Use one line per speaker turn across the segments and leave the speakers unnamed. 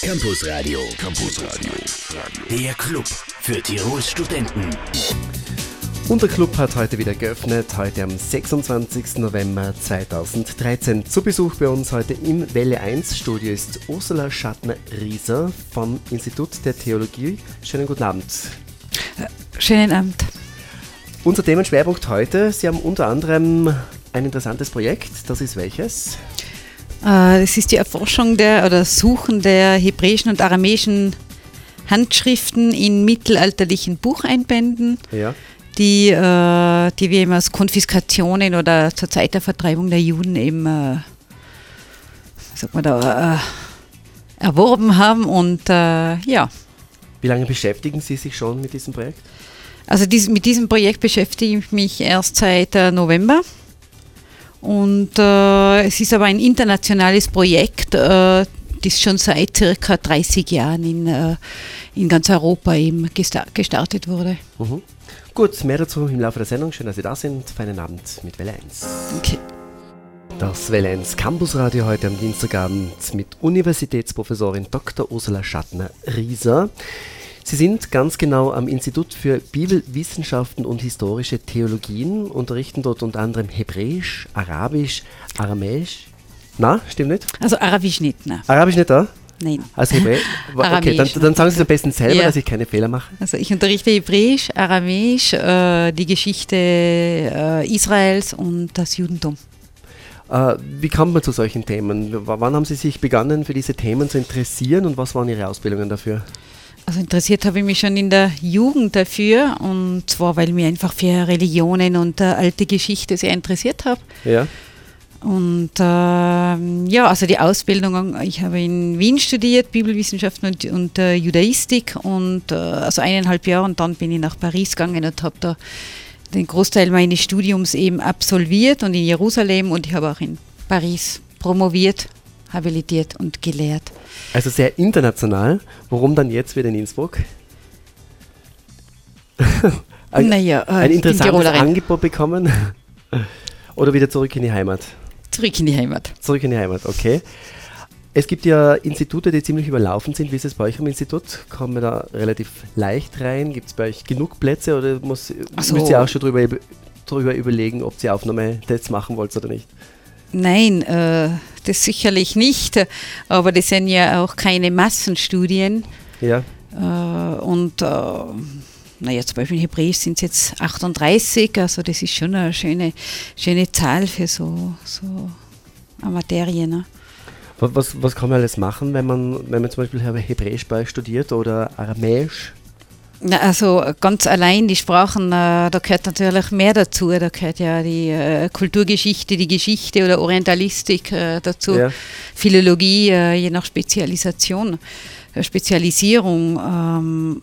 Campus Radio. Campus Radio. Der Club für Tirols Studenten.
Unser Club hat heute wieder geöffnet, heute am 26. November 2013. Zu Besuch bei uns heute im Welle 1 Studio ist Ursula Schattner-Rieser vom Institut der Theologie. Schönen guten Abend.
Schönen Abend.
Unser Themenschwerpunkt heute, Sie haben unter anderem ein interessantes Projekt, das ist welches?
Äh, das ist die Erforschung der oder Suchen der hebräischen und aramäischen Handschriften in mittelalterlichen Bucheinbänden.
Ja
die, äh, die wir eben aus Konfiskationen oder zur Zeit der Vertreibung der Juden eben äh, sag mal da, äh, erworben haben. Und äh, ja.
Wie lange beschäftigen Sie sich schon mit diesem Projekt?
Also dies, mit diesem Projekt beschäftige ich mich erst seit äh, November. Und äh, es ist aber ein internationales Projekt, das schon seit circa 30 Jahren in, in ganz Europa eben gestartet wurde.
Mhm. Gut, mehr dazu im Laufe der Sendung. Schön, dass Sie da sind. Feinen Abend mit Welle 1.
Okay.
Das Welle 1 Campusradio heute am Dienstagabend mit Universitätsprofessorin Dr. Ursula Schattner-Rieser. Sie sind ganz genau am Institut für Bibelwissenschaften und historische Theologien, unterrichten dort unter anderem Hebräisch, Arabisch, Aramäisch. Na, stimmt nicht?
Also Arabisch nicht, ne?
Arabisch nicht da?
Nein.
Also Hebräisch? Okay, dann, dann, sagen Sie es am besten selber, ja. dass ich keine Fehler mache.
Also ich unterrichte Hebräisch, Aramäisch, äh, die Geschichte äh, Israels und das Judentum.
Äh, wie kommt man zu solchen Themen? W wann haben Sie sich begonnen, für diese Themen zu interessieren und was waren Ihre Ausbildungen dafür?
Also interessiert habe ich mich schon in der Jugend dafür und zwar, weil mich einfach für Religionen und äh, alte Geschichte sehr interessiert habe.
Ja.
Und äh, ja, also die Ausbildung, ich habe in Wien studiert, Bibelwissenschaften und, und äh, Judaistik und äh, also eineinhalb Jahre und dann bin ich nach Paris gegangen und habe da den Großteil meines Studiums eben absolviert und in Jerusalem und ich habe auch in Paris promoviert, habilitiert und gelehrt.
Also sehr international. Warum dann jetzt wieder in Innsbruck? ein,
naja, äh,
ein interessantes Angebot bekommen? Oder wieder zurück in die Heimat?
Zurück in die Heimat.
Zurück in die Heimat, okay. Es gibt ja Institute, die ziemlich überlaufen sind. Wie ist es bei euch am Institut? Kommen wir da relativ leicht rein? Gibt es bei euch genug Plätze oder muss, so. müsst ihr auch schon drüber, drüber überlegen, ob ihr Aufnahmetests machen wollt oder nicht?
Nein, äh, das sicherlich nicht. Aber das sind ja auch keine Massenstudien.
Ja.
Äh, und äh, naja, zum Beispiel in Hebräisch sind es jetzt 38, also das ist schon eine schöne, schöne Zahl für so, so eine Materie. Ne?
Was, was kann man alles machen, wenn man, wenn man zum Beispiel Hebräisch bei studiert oder Aramäisch?
Also ganz allein die Sprachen, äh, da gehört natürlich mehr dazu. Da gehört ja die äh, Kulturgeschichte, die Geschichte oder Orientalistik äh, dazu, ja. Philologie, je nach Spezialisation, Spezialisierung. Ähm,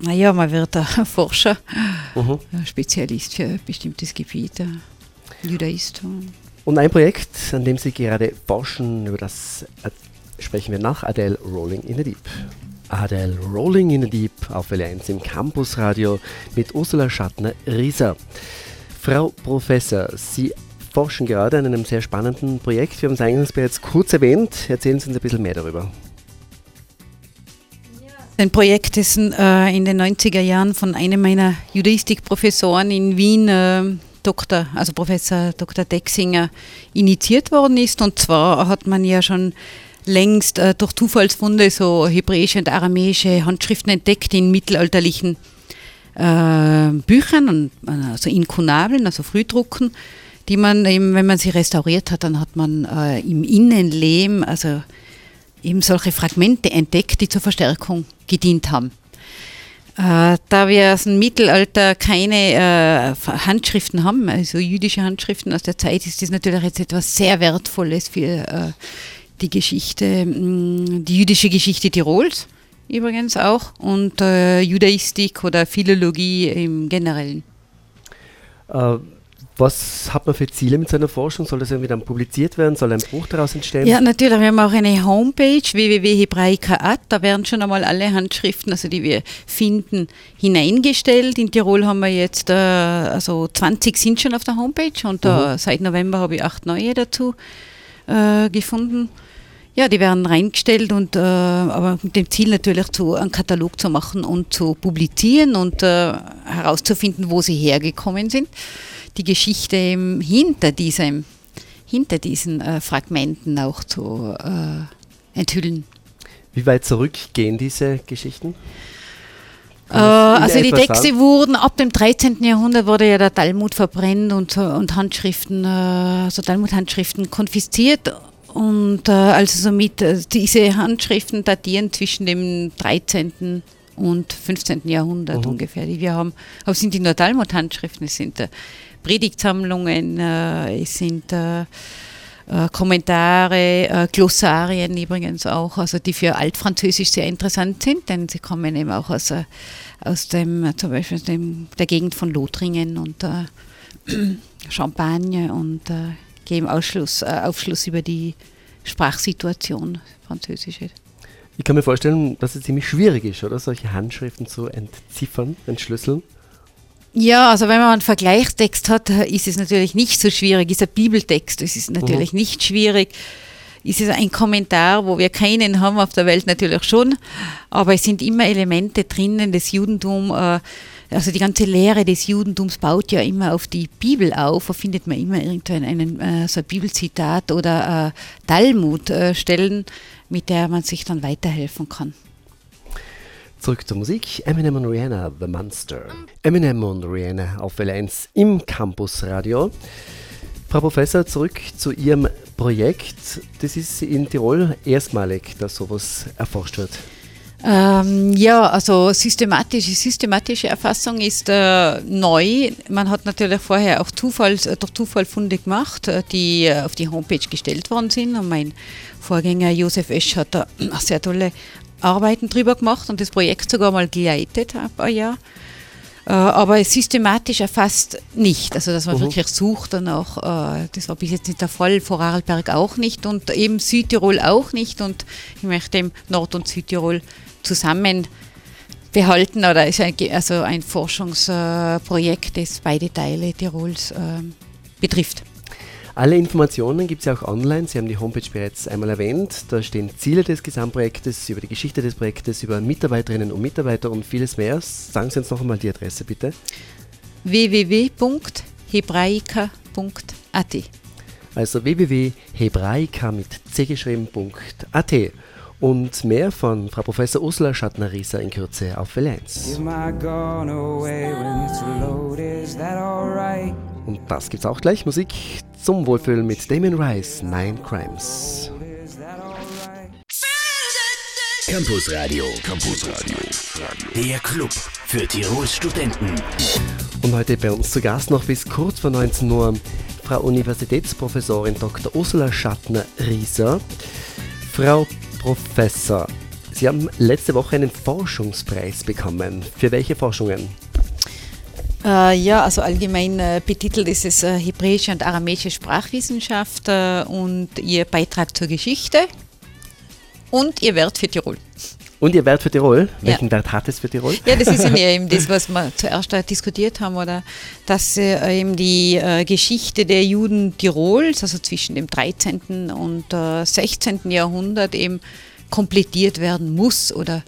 naja, man wird ein Forscher, mhm. Spezialist für ein bestimmtes Gebiet, Judaist.
Und ein Projekt, an dem Sie gerade forschen, über das sprechen wir nach Adele Rolling in the Deep. Adele Rolling in the Deep auf Welle 1 im Campusradio mit Ursula Schattner-Rieser. Frau Professor, Sie forschen gerade an einem sehr spannenden Projekt. Wir haben es eingangs bereits kurz erwähnt. Erzählen Sie uns ein bisschen mehr darüber.
Ein Projekt, das äh, in den 90er Jahren von einem meiner Judaistikprofessoren in Wien, äh, Dr., also Professor Dr. Dexinger, initiiert worden ist. Und zwar hat man ja schon längst äh, durch Zufallsfunde so hebräische und aramäische Handschriften entdeckt in mittelalterlichen äh, Büchern, also Inkunabeln, also Frühdrucken, die man eben, wenn man sie restauriert hat, dann hat man äh, im Innenlehm, also eben solche Fragmente entdeckt, die zur Verstärkung gedient haben. Äh, da wir aus dem Mittelalter keine äh, Handschriften haben, also jüdische Handschriften aus der Zeit, ist das natürlich jetzt etwas sehr Wertvolles für die Geschichte, mm, die jüdische Geschichte Tirols übrigens auch und äh, Judaistik oder Philologie im Generellen.
Äh, was hat man für Ziele mit seiner Forschung? Soll das irgendwie dann publiziert werden? Soll ein Buch daraus entstehen?
Ja, natürlich. Wir haben auch eine Homepage www.hebraica.at. Da werden schon einmal alle Handschriften, also die wir finden, hineingestellt. In Tirol haben wir jetzt, äh, also 20 sind schon auf der Homepage und äh, mhm. seit November habe ich acht neue dazu äh, gefunden. Ja, die werden reingestellt und äh, aber mit dem Ziel natürlich zu, einen Katalog zu machen und zu publizieren und äh, herauszufinden, wo sie hergekommen sind. Die Geschichte hinter diesem, hinter diesen äh, Fragmenten auch zu äh, enthüllen.
Wie weit zurück gehen diese Geschichten?
Äh, also die Texte sagen? wurden ab dem 13. Jahrhundert wurde ja der Talmud verbrennt und, und Handschriften, also Talmud-Handschriften konfisziert und äh, also somit äh, diese Handschriften datieren zwischen dem 13. und 15. Jahrhundert mhm. ungefähr, die wir haben. Aber es sind die nur Talmud-Handschriften, es sind äh, Predigtsammlungen, äh, es sind äh, Kommentare, Glossarien übrigens auch, also die für Altfranzösisch sehr interessant sind, denn sie kommen eben auch aus, aus dem, zum Beispiel dem, der Gegend von Lothringen und Champagne und geben Ausschluss, äh, Aufschluss über die Sprachsituation Französische.
Ich kann mir vorstellen, dass es ziemlich schwierig ist, oder? Solche Handschriften zu entziffern, entschlüsseln.
Ja, also wenn man einen Vergleichstext hat, ist es natürlich nicht so schwierig. Ist ein Bibeltext, das ist natürlich mhm. nicht schwierig. Ist es ein Kommentar, wo wir keinen haben auf der Welt natürlich schon, aber es sind immer Elemente drinnen, das Judentum äh, also die ganze Lehre des Judentums baut ja immer auf die Bibel auf. Da findet man immer irgendein einen, äh, so ein Bibelzitat oder äh, Talmud-Stellen, äh, mit der man sich dann weiterhelfen kann.
Zurück zur Musik. Eminem und Rihanna, The Monster. Eminem und Rihanna auf Welle 1 im Campusradio. Frau Professor, zurück zu Ihrem Projekt. Das ist in Tirol erstmalig, dass sowas erforscht wird.
Ähm, ja, also systematische, systematische Erfassung ist äh, neu. Man hat natürlich vorher auch Zufalls, äh, durch Zufall Funde gemacht, äh, die äh, auf die Homepage gestellt worden sind. Und mein Vorgänger Josef Esch hat da sehr tolle Arbeiten drüber gemacht und das Projekt sogar mal geleitet ein Jahr. aber systematisch erfasst nicht. Also, dass man uh wirklich sucht danach. das war bis jetzt nicht der Fall, Vorarlberg auch nicht und eben Südtirol auch nicht. Und ich möchte eben Nord- und Südtirol zusammen behalten oder ist ein, also ein Forschungsprojekt, das beide Teile Tirols äh, betrifft.
Alle Informationen gibt es ja auch online. Sie haben die Homepage bereits einmal erwähnt. Da stehen Ziele des Gesamtprojektes, über die Geschichte des Projektes, über Mitarbeiterinnen und Mitarbeiter und vieles mehr. Sagen Sie uns noch einmal die Adresse bitte.
www.hebraica.at
Also www.hebraica mit c geschrieben.at und mehr von Frau Professor Ursula Schattner-Rieser in Kürze auf Welle 1. Und das gibt's auch gleich. Musik zum Wohlfühlen mit Damien Rice, Nine Crimes.
Campus Radio, Campus Radio, der Club für Tirols Studenten.
Und heute bei uns zu Gast noch bis kurz vor 19 Uhr Frau Universitätsprofessorin Dr. Ursula Schattner-Rieser. Frau Professor, Sie haben letzte Woche einen Forschungspreis bekommen. Für welche Forschungen?
Äh, ja, also allgemein äh, betitelt ist es äh, Hebräische und Aramäische Sprachwissenschaft äh, und Ihr Beitrag zur Geschichte und Ihr Wert für Tirol.
Und Ihr Wert für Tirol? Welchen ja. Wert hat es für Tirol?
Ja, das ist ja eben das, was wir zuerst diskutiert haben, oder dass äh, eben die äh, Geschichte der Juden Tirols, also zwischen dem 13. und äh, 16. Jahrhundert eben komplettiert werden muss oder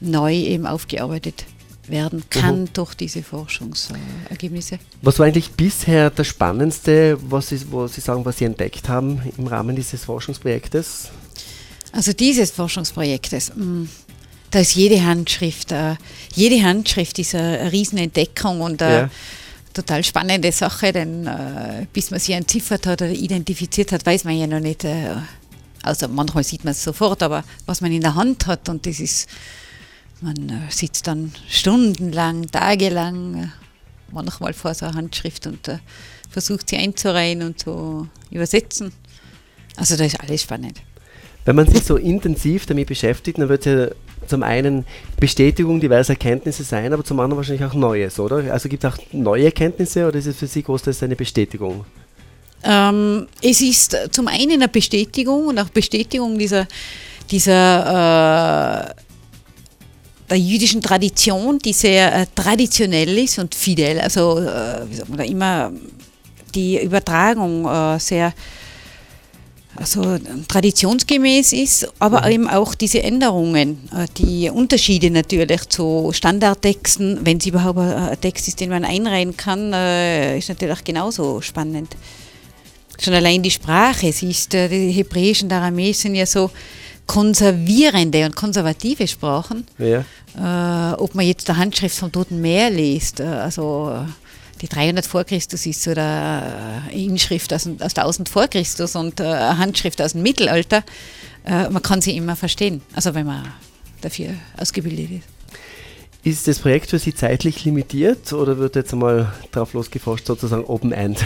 neu eben aufgearbeitet werden kann mhm. durch diese Forschungsergebnisse.
Was war eigentlich bisher das Spannendste, was Sie, wo Sie sagen, was Sie entdeckt haben im Rahmen dieses Forschungsprojektes?
Also dieses Forschungsprojektes. Mh, mm, da ist jede Handschrift, äh, jede Handschrift ist eine Riesenentdeckung und eine ja. total spannende Sache, denn äh, bis man sie entziffert hat oder identifiziert hat, weiß man ja noch nicht. Äh, also manchmal sieht man es sofort, aber was man in der Hand hat und das ist, man sitzt dann stundenlang, tagelang, manchmal vor so einer Handschrift und versucht sie einzureihen und zu übersetzen. Also da ist alles spannend.
Wenn man sich so intensiv damit beschäftigt, dann wird es ja zum einen Bestätigung diverser Erkenntnisse sein, aber zum anderen wahrscheinlich auch Neues, oder? Also gibt es auch neue Erkenntnisse oder ist es für Sie großteils eine Bestätigung?
Ähm, es ist zum einen eine Bestätigung und auch Bestätigung dieser, dieser äh, der jüdischen Tradition, die sehr äh, traditionell ist und fidel, also äh, wie sagt man da immer die Übertragung äh, sehr also traditionsgemäß ist, aber mhm. eben auch diese Änderungen, äh, die Unterschiede natürlich zu Standardtexten, wenn es überhaupt ein Text ist, den man einreihen kann, äh, ist natürlich auch genauso spannend. Schon allein die Sprache, siehst du, die Hebräisch und Aramäisch sind ja so konservierende und konservative Sprachen. Ja. Äh, ob man jetzt der Handschrift vom Toten Meer liest, also die 300 vor Christus ist oder eine Inschrift aus, aus 1000 vor Christus und eine Handschrift aus dem Mittelalter, äh, man kann sie immer verstehen, also wenn man dafür ausgebildet ist.
Ist das Projekt für Sie zeitlich limitiert oder wird jetzt einmal drauf losgeforscht, sozusagen Open End?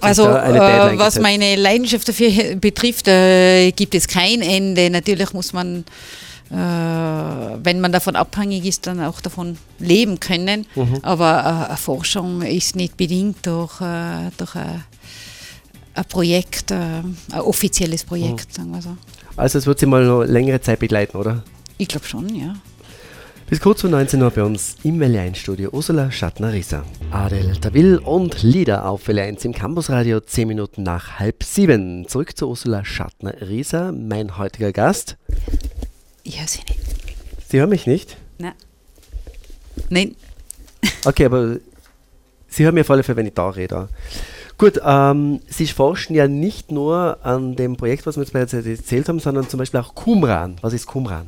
also, äh, was meine Leidenschaft dafür betrifft, äh, gibt es kein Ende. Natürlich muss man äh, wenn man davon abhängig ist, dann auch davon leben können. Mhm. Aber äh, Forschung ist nicht bedingt durch, äh, durch ein, ein Projekt, ein offizielles Projekt, mhm. sagen wir so.
Also es wird Sie mal noch längere Zeit begleiten, oder?
Ich glaube schon, ja.
Bis kurz vor 19 Uhr bei uns im Welle 1 Studio Ursula Schattner-Rieser. Adel Tawil und Lieder auf Welle 1 im Campusradio 10 Minuten nach halb sieben. Zurück zu Ursula Schattner-Rieser, mein heutiger Gast.
Ich höre Sie nicht.
Sie hören mich nicht?
Nein. Nein.
Okay, aber Sie hören mir auf alle Fälle, wenn ich da rede. Gut, ähm, Sie forschen ja nicht nur an dem Projekt, was wir jetzt bereits erzählt haben, sondern zum Beispiel auch Qumran. Was ist Qumran?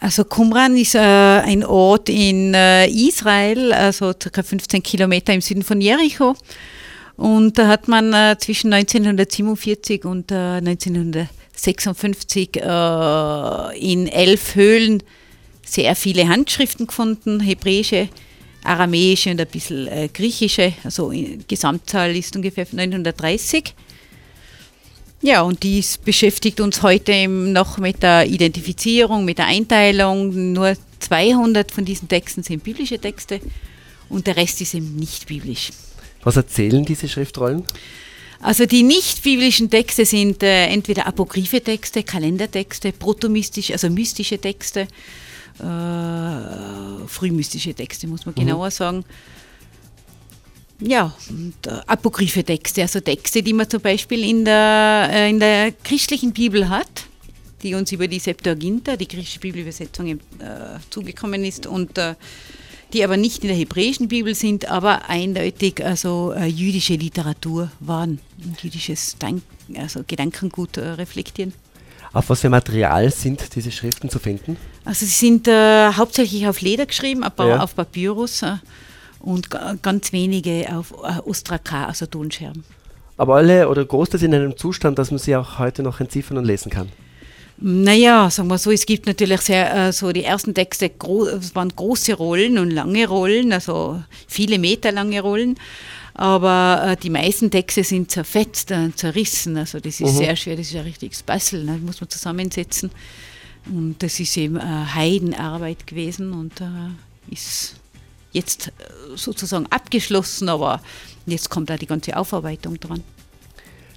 Also Qumran ist äh, ein Ort in äh, Israel, also ca. 15 Kilometer im Süden von Jericho. Und da hat man äh, zwischen 1947 und 1900 äh, 56 äh, in elf Höhlen sehr viele Handschriften gefunden, hebräische, aramäische und ein bisschen äh, griechische. Also Gesamtzahl ist ungefähr 930. Ja, und dies beschäftigt uns heute noch mit der Identifizierung, mit der Einteilung. Nur 200 von diesen Texten sind biblische Texte und der Rest ist eben nicht biblisch.
Was erzählen diese Schriftrollen?
Also die nicht-biblischen Texte sind äh, entweder apokryphe Texte, Kalendertexte, protomystische, also mystische Texte, äh, frühmystische Texte, muss man mhm. genauer sagen. Ja, und, äh, apokryphe Texte, also Texte, die man zum Beispiel in der, äh, in der christlichen Bibel hat, die uns über die Septuaginta, die griechische Bibelübersetzung, äh, zugekommen ist und äh, die aber nicht in der hebräischen Bibel sind, aber eindeutig also äh, jüdische Literatur waren, jüdisches Dank, also Gedankengut äh, reflektieren.
Auf was für Material sind diese Schriften zu finden?
Also sie sind äh, hauptsächlich auf Leder geschrieben, paar ja. auf Papyrus äh, und ganz wenige auf äh, Ostrakar, also Tonscherben.
Aber alle oder Großteils in einem Zustand, dass man sie auch heute noch entziffern und lesen kann?
Naja, sagen wir so, es gibt natürlich sehr, äh, so die ersten Texte, es waren große Rollen und lange Rollen, also viele Meter lange Rollen. Aber äh, die meisten Texte sind zerfetzt und zerrissen. Also das ist mhm. sehr schwer, das ist ein richtiges Bastel, ne? muss man zusammensetzen. Und das ist eben äh, Heidenarbeit gewesen und äh, ist jetzt äh, sozusagen abgeschlossen, aber jetzt kommt da die ganze Aufarbeitung dran.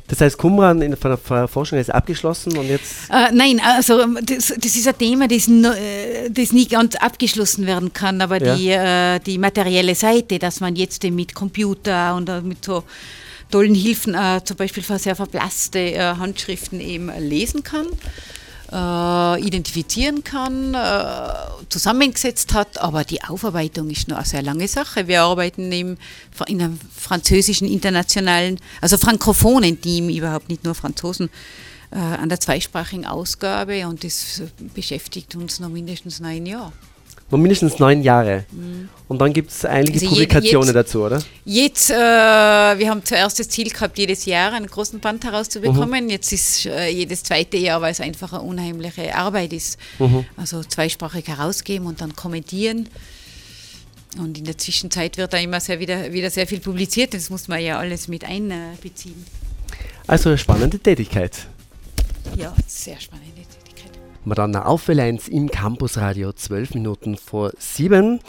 Das heißt, Qumran in der Forschung ist abgeschlossen und jetzt?
Äh, nein, also ähm, das, das, ist ein Thema, das, äh, das nie ganz abgeschlossen werden kann, aber ja. die, äh, die materielle Seite, dass man jetzt mit Computer und äh, mit so tollen Hilfen, äh, zum Beispiel sehr verblasste äh, Handschriften eben lesen kann äh, identifizieren kann, äh, zusammengesetzt hat. Aber die Aufarbeitung ist nur eine sehr lange Sache. Wir arbeiten im, in einem französischen internationalen, also frankophonen Team, überhaupt nicht nur Franzosen, äh, an der zweisprachigen Ausgabe und das beschäftigt uns noch mindestens neun Jahre.
Noch mindestens neun Jahre. Mhm. Und dann gibt es einige also Publikationen jetzt, dazu, oder?
Jetzt, äh, wir haben zuerst das Ziel gehabt, jedes Jahr einen großen Band herauszubekommen. Mhm. Jetzt ist äh, jedes zweite Jahr, weil es einfach eine unheimliche Arbeit ist. Mhm. Also zweisprachig herausgeben und dann kommentieren. Und in der Zwischenzeit wird da immer sehr wieder, wieder sehr viel publiziert. Das muss man ja alles mit einbeziehen.
Also eine spannende Tätigkeit.
Ja, sehr spannend.
Madonna auf Welle 1 im Campusradio, 12 Minuten vor 7.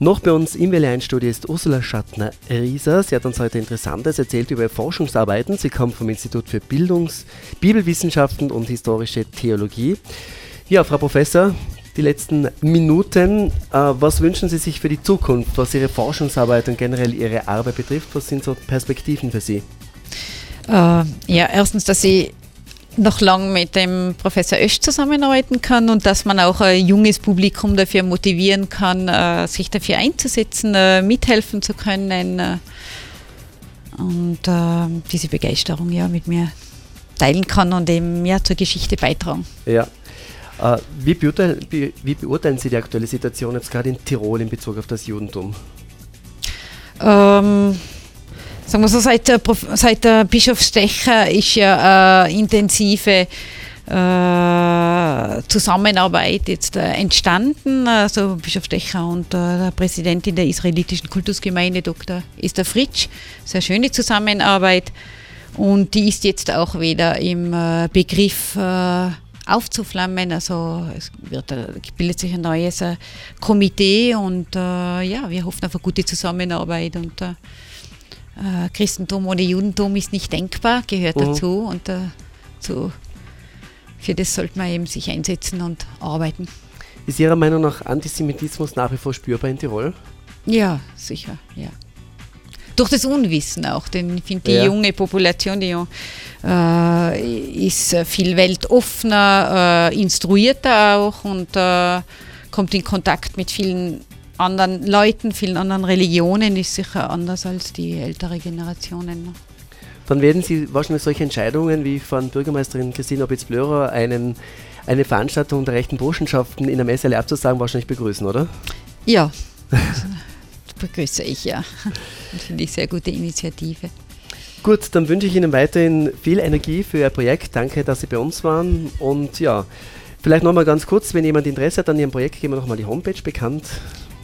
Noch bei uns im Welle 1 Studio ist Ursula Schattner-Rieser. Sie hat uns heute Interessantes erzählt über Forschungsarbeiten. Sie kommt vom Institut für Bildungs-, Bibelwissenschaften und historische Theologie. Ja, Frau Professor, die letzten Minuten. Äh, was wünschen Sie sich für die Zukunft, was Ihre Forschungsarbeit und generell Ihre Arbeit betrifft? Was sind so Perspektiven für Sie?
Äh, ja, erstens, dass Sie noch lang mit dem Professor Oesch zusammenarbeiten kann und dass man auch ein junges Publikum dafür motivieren kann, äh, sich dafür einzusetzen, äh, mithelfen zu können äh, und diese Begeisterung ja mit mir teilen kann und eben ja, zur Geschichte beitragen.
Ja. Wie, beurteilen, wie beurteilen Sie die aktuelle Situation jetzt gerade in Tirol in Bezug auf das Judentum?
Ähm, sagen wir so, seit der, seit der Bischof Stecher ist ja eine intensive äh, Zusammenarbeit jetzt äh, entstanden. Also Bischof Stecher und äh, der Präsidentin der israelitischen Kultusgemeinde, Dr. Esther Fritsch. Sehr schöne Zusammenarbeit. Und die ist jetzt auch wieder im äh, Begriff äh, aufzuflammen. Also es wird, äh, bildet sich ein neues äh, Komitee und äh, ja, wir hoffen auf eine gute Zusammenarbeit und äh, äh Christentum ohne Judentum ist nicht denkbar, gehört mhm. dazu und äh, zu, für das sollte man eben sich einsetzen und arbeiten.
Ist Ihrer Meinung nach Antisemitismus nach wie vor spürbar in Tirol?
Ja, sicher, ja durch das Unwissen auch. Denn ich finde, die ja. junge Population, die äh, ist viel weltoffener, äh, instruierter auch und äh, kommt in Kontakt mit vielen anderen Leuten, vielen anderen Religionen, ist sicher anders als die ältere Generationen.
Dann werden Sie wahrscheinlich solche Entscheidungen wie von Bürgermeisterin Christine Opitz-Blörer einen eine Veranstaltung der rechten Burschenschaften in der Messe abzusagen, wahrscheinlich begrüßen, oder?
Ja, begrüße ich ja. Und finde ich sehr gute Initiative.
Gut, dann wünsche ich Ihnen weiterhin viel Energie für Ihr Projekt. Danke, dass Sie bei uns waren. Und ja, vielleicht nochmal ganz kurz, wenn jemand Interesse hat an Ihrem Projekt, geben wir nochmal die Homepage bekannt.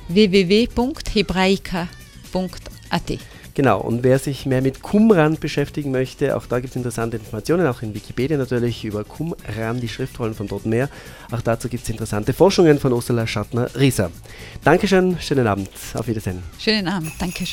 www.hebraika.at
Genau, und wer sich mehr mit Qumran beschäftigen möchte, auch da gibt es interessante Informationen, auch in Wikipedia natürlich über Qumran, die Schriftrollen von dort mehr. Auch dazu gibt es interessante Forschungen von Ursula Schattner-Rieser. Dankeschön, schönen Abend, auf Wiedersehen.
Schönen Abend, Dankeschön.